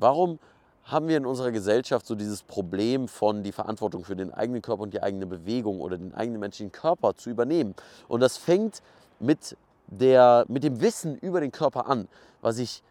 Warum haben wir in unserer Gesellschaft so dieses Problem von die Verantwortung für den eigenen Körper und die eigene Bewegung oder den eigenen menschlichen Körper zu übernehmen? Und das fängt mit, der, mit dem Wissen über den Körper an, was ich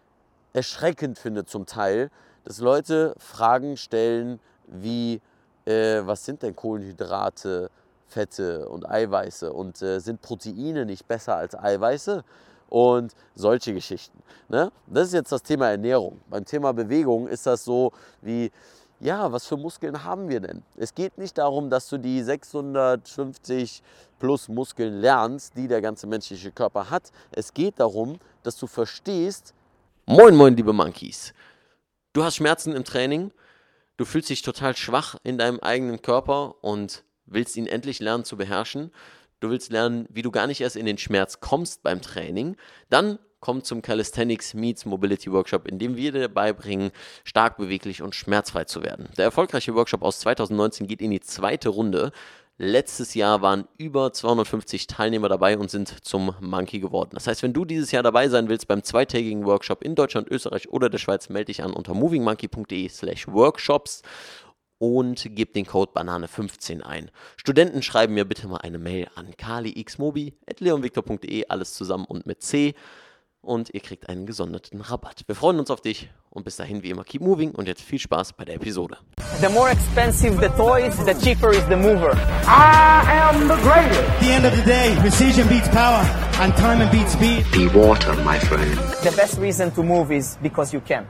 erschreckend finde zum Teil, dass Leute Fragen stellen wie, äh, was sind denn Kohlenhydrate, Fette und Eiweiße und äh, sind Proteine nicht besser als Eiweiße? Und solche Geschichten. Ne? Das ist jetzt das Thema Ernährung. Beim Thema Bewegung ist das so wie, ja, was für Muskeln haben wir denn? Es geht nicht darum, dass du die 650 plus Muskeln lernst, die der ganze menschliche Körper hat. Es geht darum, dass du verstehst, moin, moin, liebe Monkeys. Du hast Schmerzen im Training, du fühlst dich total schwach in deinem eigenen Körper und willst ihn endlich lernen zu beherrschen. Du willst lernen, wie du gar nicht erst in den Schmerz kommst beim Training. Dann komm zum Calisthenics Meets Mobility Workshop, in dem wir dir beibringen, stark beweglich und schmerzfrei zu werden. Der erfolgreiche Workshop aus 2019 geht in die zweite Runde. Letztes Jahr waren über 250 Teilnehmer dabei und sind zum Monkey geworden. Das heißt, wenn du dieses Jahr dabei sein willst beim zweitägigen Workshop in Deutschland, Österreich oder der Schweiz, melde dich an unter movingmonkey.de/slash workshops und gib den Code Banane15 ein. Studenten schreiben mir bitte mal eine Mail an kalixmobi.leonvictor.de, alles zusammen und mit C und ihr kriegt einen gesonderten Rabatt. Wir freuen uns auf dich und bis dahin wie immer keep moving und jetzt viel Spaß bei der Episode. The more expensive the toys, the cheaper is the mover. I am the greatest. At the end of the day, precision beats power and time beats speed. Be water, my friend. The best reason to move is because you can.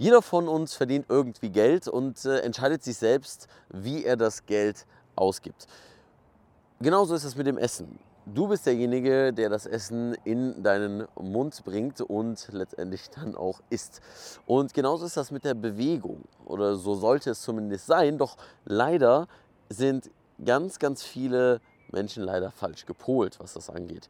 Jeder von uns verdient irgendwie Geld und äh, entscheidet sich selbst, wie er das Geld ausgibt. Genauso ist es mit dem Essen. Du bist derjenige, der das Essen in deinen Mund bringt und letztendlich dann auch isst. Und genauso ist das mit der Bewegung. Oder so sollte es zumindest sein. Doch leider sind ganz, ganz viele Menschen leider falsch gepolt, was das angeht.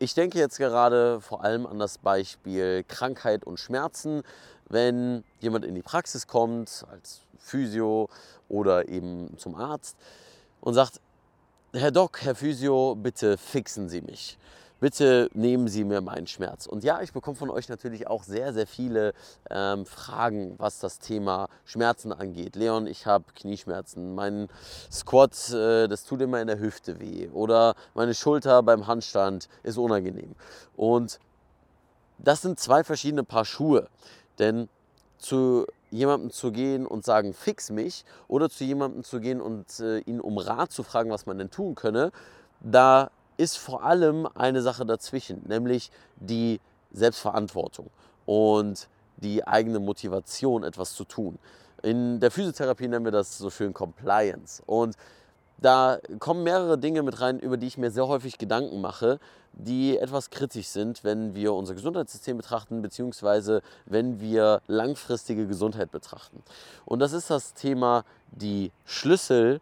Ich denke jetzt gerade vor allem an das Beispiel Krankheit und Schmerzen. Wenn jemand in die Praxis kommt, als Physio oder eben zum Arzt und sagt, Herr Doc, Herr Physio, bitte fixen Sie mich. Bitte nehmen Sie mir meinen Schmerz. Und ja, ich bekomme von euch natürlich auch sehr, sehr viele ähm, Fragen, was das Thema Schmerzen angeht. Leon, ich habe Knieschmerzen. Mein Squat, äh, das tut immer in der Hüfte weh. Oder meine Schulter beim Handstand ist unangenehm. Und das sind zwei verschiedene Paar Schuhe. Denn zu jemandem zu gehen und sagen, fix mich, oder zu jemandem zu gehen und äh, ihn um Rat zu fragen, was man denn tun könne, da ist vor allem eine Sache dazwischen, nämlich die Selbstverantwortung und die eigene Motivation, etwas zu tun. In der Physiotherapie nennen wir das so schön Compliance. Und da kommen mehrere Dinge mit rein, über die ich mir sehr häufig Gedanken mache, die etwas kritisch sind, wenn wir unser Gesundheitssystem betrachten, beziehungsweise wenn wir langfristige Gesundheit betrachten. Und das ist das Thema, die Schlüssel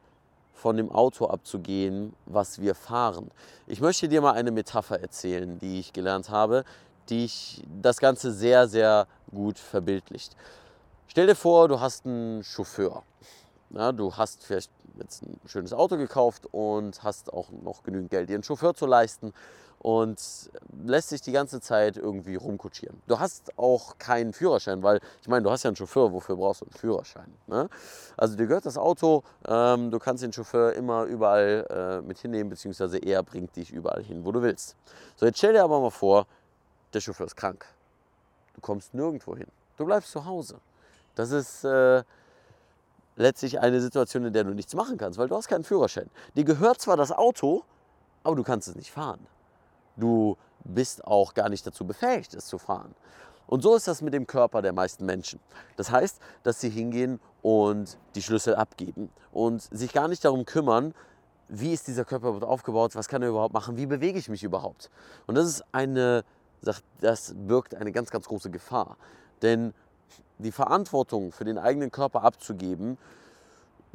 von dem Auto abzugehen, was wir fahren. Ich möchte dir mal eine Metapher erzählen, die ich gelernt habe, die ich das Ganze sehr, sehr gut verbildlicht. Stell dir vor, du hast einen Chauffeur. Ja, du hast vielleicht jetzt ein schönes Auto gekauft und hast auch noch genügend Geld, dir einen Chauffeur zu leisten und lässt sich die ganze Zeit irgendwie rumkutschieren. Du hast auch keinen Führerschein, weil ich meine, du hast ja einen Chauffeur, wofür brauchst du einen Führerschein? Ne? Also dir gehört das Auto, ähm, du kannst den Chauffeur immer überall äh, mit hinnehmen, beziehungsweise er bringt dich überall hin, wo du willst. So, jetzt stell dir aber mal vor, der Chauffeur ist krank. Du kommst nirgendwo hin. Du bleibst zu Hause. Das ist äh, letztlich eine Situation, in der du nichts machen kannst, weil du hast keinen Führerschein. Dir gehört zwar das Auto, aber du kannst es nicht fahren. Du bist auch gar nicht dazu befähigt, es zu fahren. Und so ist das mit dem Körper der meisten Menschen. Das heißt, dass sie hingehen und die Schlüssel abgeben und sich gar nicht darum kümmern, wie ist dieser Körper überhaupt aufgebaut, was kann er überhaupt machen, wie bewege ich mich überhaupt. Und das ist eine, das birgt eine ganz, ganz große Gefahr. Denn die Verantwortung für den eigenen Körper abzugeben,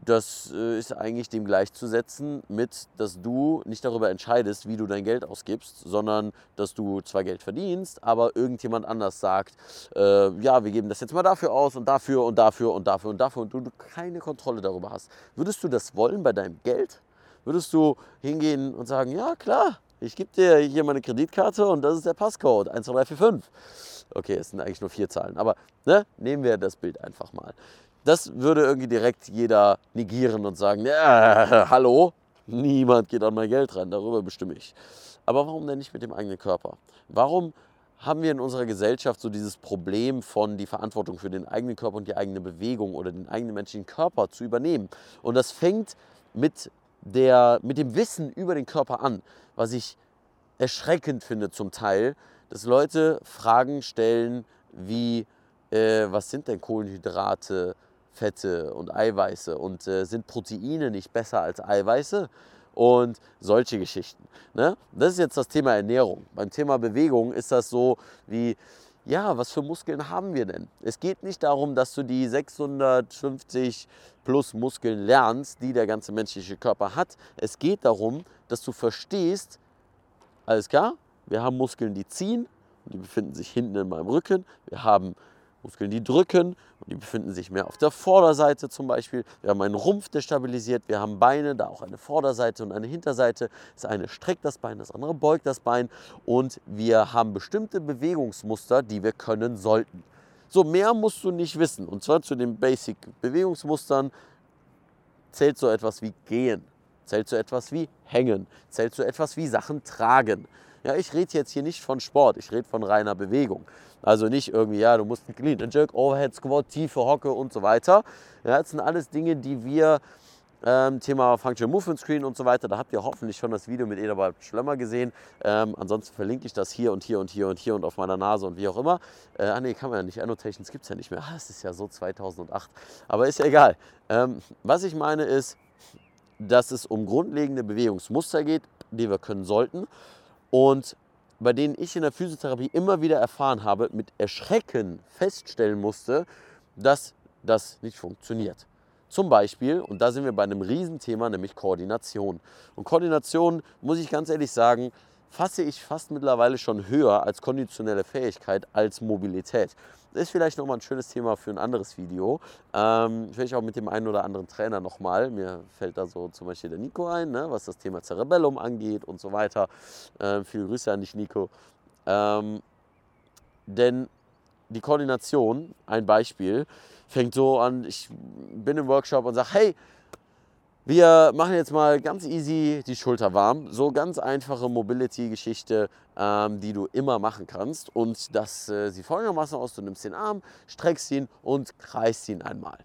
das äh, ist eigentlich dem gleichzusetzen mit, dass du nicht darüber entscheidest, wie du dein Geld ausgibst, sondern dass du zwar Geld verdienst, aber irgendjemand anders sagt, äh, ja, wir geben das jetzt mal dafür aus und dafür und dafür und dafür und dafür und du keine Kontrolle darüber hast. Würdest du das wollen bei deinem Geld? Würdest du hingehen und sagen, ja klar, ich gebe dir hier meine Kreditkarte und das ist der Passcode 12345. Okay, es sind eigentlich nur vier Zahlen, aber ne, nehmen wir das Bild einfach mal. Das würde irgendwie direkt jeder negieren und sagen, ja, hallo, niemand geht an mein Geld ran, darüber bestimme ich. Aber warum denn nicht mit dem eigenen Körper? Warum haben wir in unserer Gesellschaft so dieses Problem von die Verantwortung für den eigenen Körper und die eigene Bewegung oder den eigenen menschlichen Körper zu übernehmen? Und das fängt mit, der, mit dem Wissen über den Körper an, was ich erschreckend finde zum Teil, dass Leute Fragen stellen wie, äh, was sind denn Kohlenhydrate, Fette und Eiweiße und äh, sind Proteine nicht besser als Eiweiße? Und solche Geschichten. Ne? Das ist jetzt das Thema Ernährung. Beim Thema Bewegung ist das so wie, ja, was für Muskeln haben wir denn? Es geht nicht darum, dass du die 650 plus Muskeln lernst, die der ganze menschliche Körper hat. Es geht darum, dass du verstehst, alles klar, wir haben Muskeln, die ziehen, die befinden sich hinten in meinem Rücken. Wir haben Muskeln, die drücken und die befinden sich mehr auf der Vorderseite zum Beispiel. Wir haben einen Rumpf, der stabilisiert. Wir haben Beine, da auch eine Vorderseite und eine Hinterseite. Das eine streckt das Bein, das andere beugt das Bein. Und wir haben bestimmte Bewegungsmuster, die wir können sollten. So, mehr musst du nicht wissen. Und zwar zu den Basic-Bewegungsmustern zählt so etwas wie Gehen, zählt so etwas wie Hängen, zählt so etwas wie Sachen tragen. Ja, ich rede jetzt hier nicht von Sport, ich rede von reiner Bewegung. Also nicht irgendwie, ja, du musst einen Clean and Jerk, Overhead Squat, tiefe Hocke und so weiter. Ja, das sind alles Dinge, die wir, ähm, Thema Functional Movement Screen und so weiter, da habt ihr hoffentlich schon das Video mit Edelbert Schlemmer gesehen. Ähm, ansonsten verlinke ich das hier und hier und hier und hier und auf meiner Nase und wie auch immer. Äh, ah nee, kann man ja nicht, Annotations gibt es ja nicht mehr. Ah, das ist ja so 2008. Aber ist ja egal. Ähm, was ich meine ist, dass es um grundlegende Bewegungsmuster geht, die wir können sollten und bei denen ich in der Physiotherapie immer wieder erfahren habe, mit Erschrecken feststellen musste, dass das nicht funktioniert. Zum Beispiel, und da sind wir bei einem Riesenthema, nämlich Koordination. Und Koordination, muss ich ganz ehrlich sagen, fasse ich fast mittlerweile schon höher als konditionelle Fähigkeit als Mobilität. Das ist vielleicht nochmal ein schönes Thema für ein anderes Video. Ähm, vielleicht auch mit dem einen oder anderen Trainer nochmal. Mir fällt da so zum Beispiel der Nico ein, ne, was das Thema Cerebellum angeht und so weiter. Ähm, viele Grüße an dich, Nico. Ähm, denn die Koordination, ein Beispiel, fängt so an, ich bin im Workshop und sage, hey, wir machen jetzt mal ganz easy die Schulter warm. So ganz einfache Mobility-Geschichte, ähm, die du immer machen kannst. Und das äh, sieht folgendermaßen aus: Du nimmst den Arm, streckst ihn und kreist ihn einmal.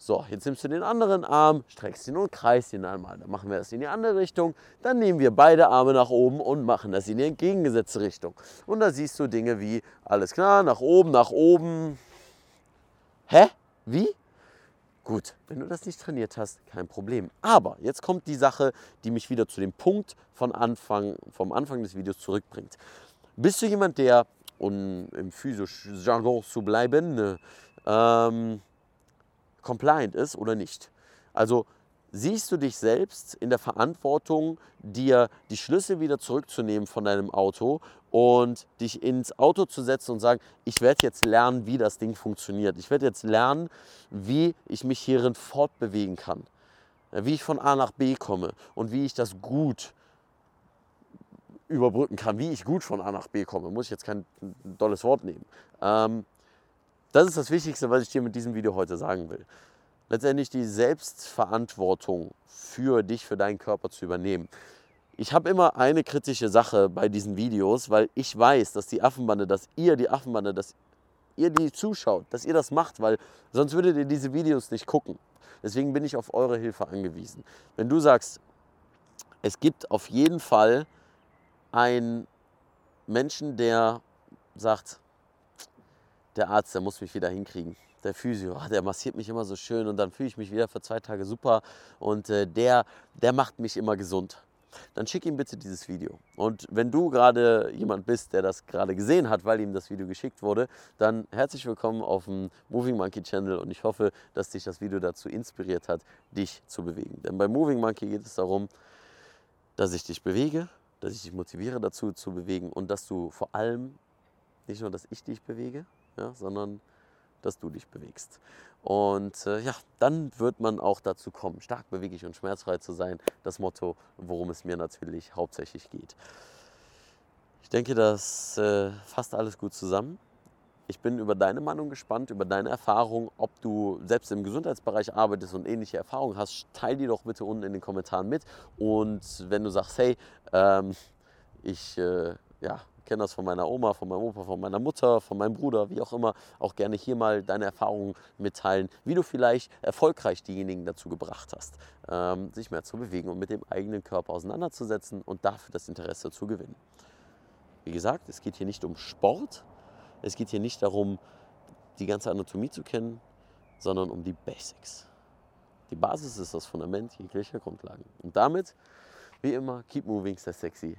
So, jetzt nimmst du den anderen Arm, streckst ihn und kreist ihn einmal. Dann machen wir das in die andere Richtung. Dann nehmen wir beide Arme nach oben und machen das in die entgegengesetzte Richtung. Und da siehst du Dinge wie, alles klar, nach oben, nach oben. Hä? Wie? Gut, wenn du das nicht trainiert hast, kein Problem. Aber jetzt kommt die Sache, die mich wieder zu dem Punkt von Anfang, vom Anfang des Videos zurückbringt. Bist du jemand, der, um im Physio-Jargon zu bleiben, ne, ähm, compliant ist oder nicht? Also siehst du dich selbst in der Verantwortung, dir die Schlüssel wieder zurückzunehmen von deinem Auto und dich ins Auto zu setzen und sagen, ich werde jetzt lernen, wie das Ding funktioniert. Ich werde jetzt lernen, wie ich mich hierin fortbewegen kann, wie ich von A nach B komme und wie ich das gut überbrücken kann, wie ich gut von A nach B komme. Muss ich jetzt kein dolles Wort nehmen. Ähm, das ist das Wichtigste, was ich dir mit diesem Video heute sagen will letztendlich die Selbstverantwortung für dich, für deinen Körper zu übernehmen. Ich habe immer eine kritische Sache bei diesen Videos, weil ich weiß, dass die Affenbande, dass ihr die Affenbande, dass ihr die zuschaut, dass ihr das macht, weil sonst würdet ihr diese Videos nicht gucken. Deswegen bin ich auf eure Hilfe angewiesen. Wenn du sagst, es gibt auf jeden Fall einen Menschen, der sagt, der Arzt, der muss mich wieder hinkriegen der Physio, ah, der massiert mich immer so schön und dann fühle ich mich wieder für zwei Tage super und äh, der, der macht mich immer gesund. Dann schick ihm bitte dieses Video. Und wenn du gerade jemand bist, der das gerade gesehen hat, weil ihm das Video geschickt wurde, dann herzlich willkommen auf dem Moving Monkey Channel und ich hoffe, dass dich das Video dazu inspiriert hat, dich zu bewegen. Denn bei Moving Monkey geht es darum, dass ich dich bewege, dass ich dich motiviere dazu zu bewegen und dass du vor allem nicht nur, dass ich dich bewege, ja, sondern dass du dich bewegst. Und äh, ja, dann wird man auch dazu kommen, stark beweglich und schmerzfrei zu sein. Das Motto, worum es mir natürlich hauptsächlich geht. Ich denke, das äh, fasst alles gut zusammen. Ich bin über deine Meinung gespannt, über deine Erfahrung, ob du selbst im Gesundheitsbereich arbeitest und ähnliche Erfahrungen hast. Teil die doch bitte unten in den Kommentaren mit. Und wenn du sagst, hey, ähm, ich äh, ja, kenne das von meiner Oma, von meinem Opa, von meiner Mutter, von meinem Bruder, wie auch immer, auch gerne hier mal deine Erfahrungen mitteilen, wie du vielleicht erfolgreich diejenigen dazu gebracht hast, ähm, sich mehr zu bewegen und mit dem eigenen Körper auseinanderzusetzen und dafür das Interesse zu gewinnen. Wie gesagt, es geht hier nicht um Sport, es geht hier nicht darum, die ganze Anatomie zu kennen, sondern um die Basics. Die Basis ist das Fundament jeglicher Grundlagen. Und damit, wie immer, keep moving, stay sexy.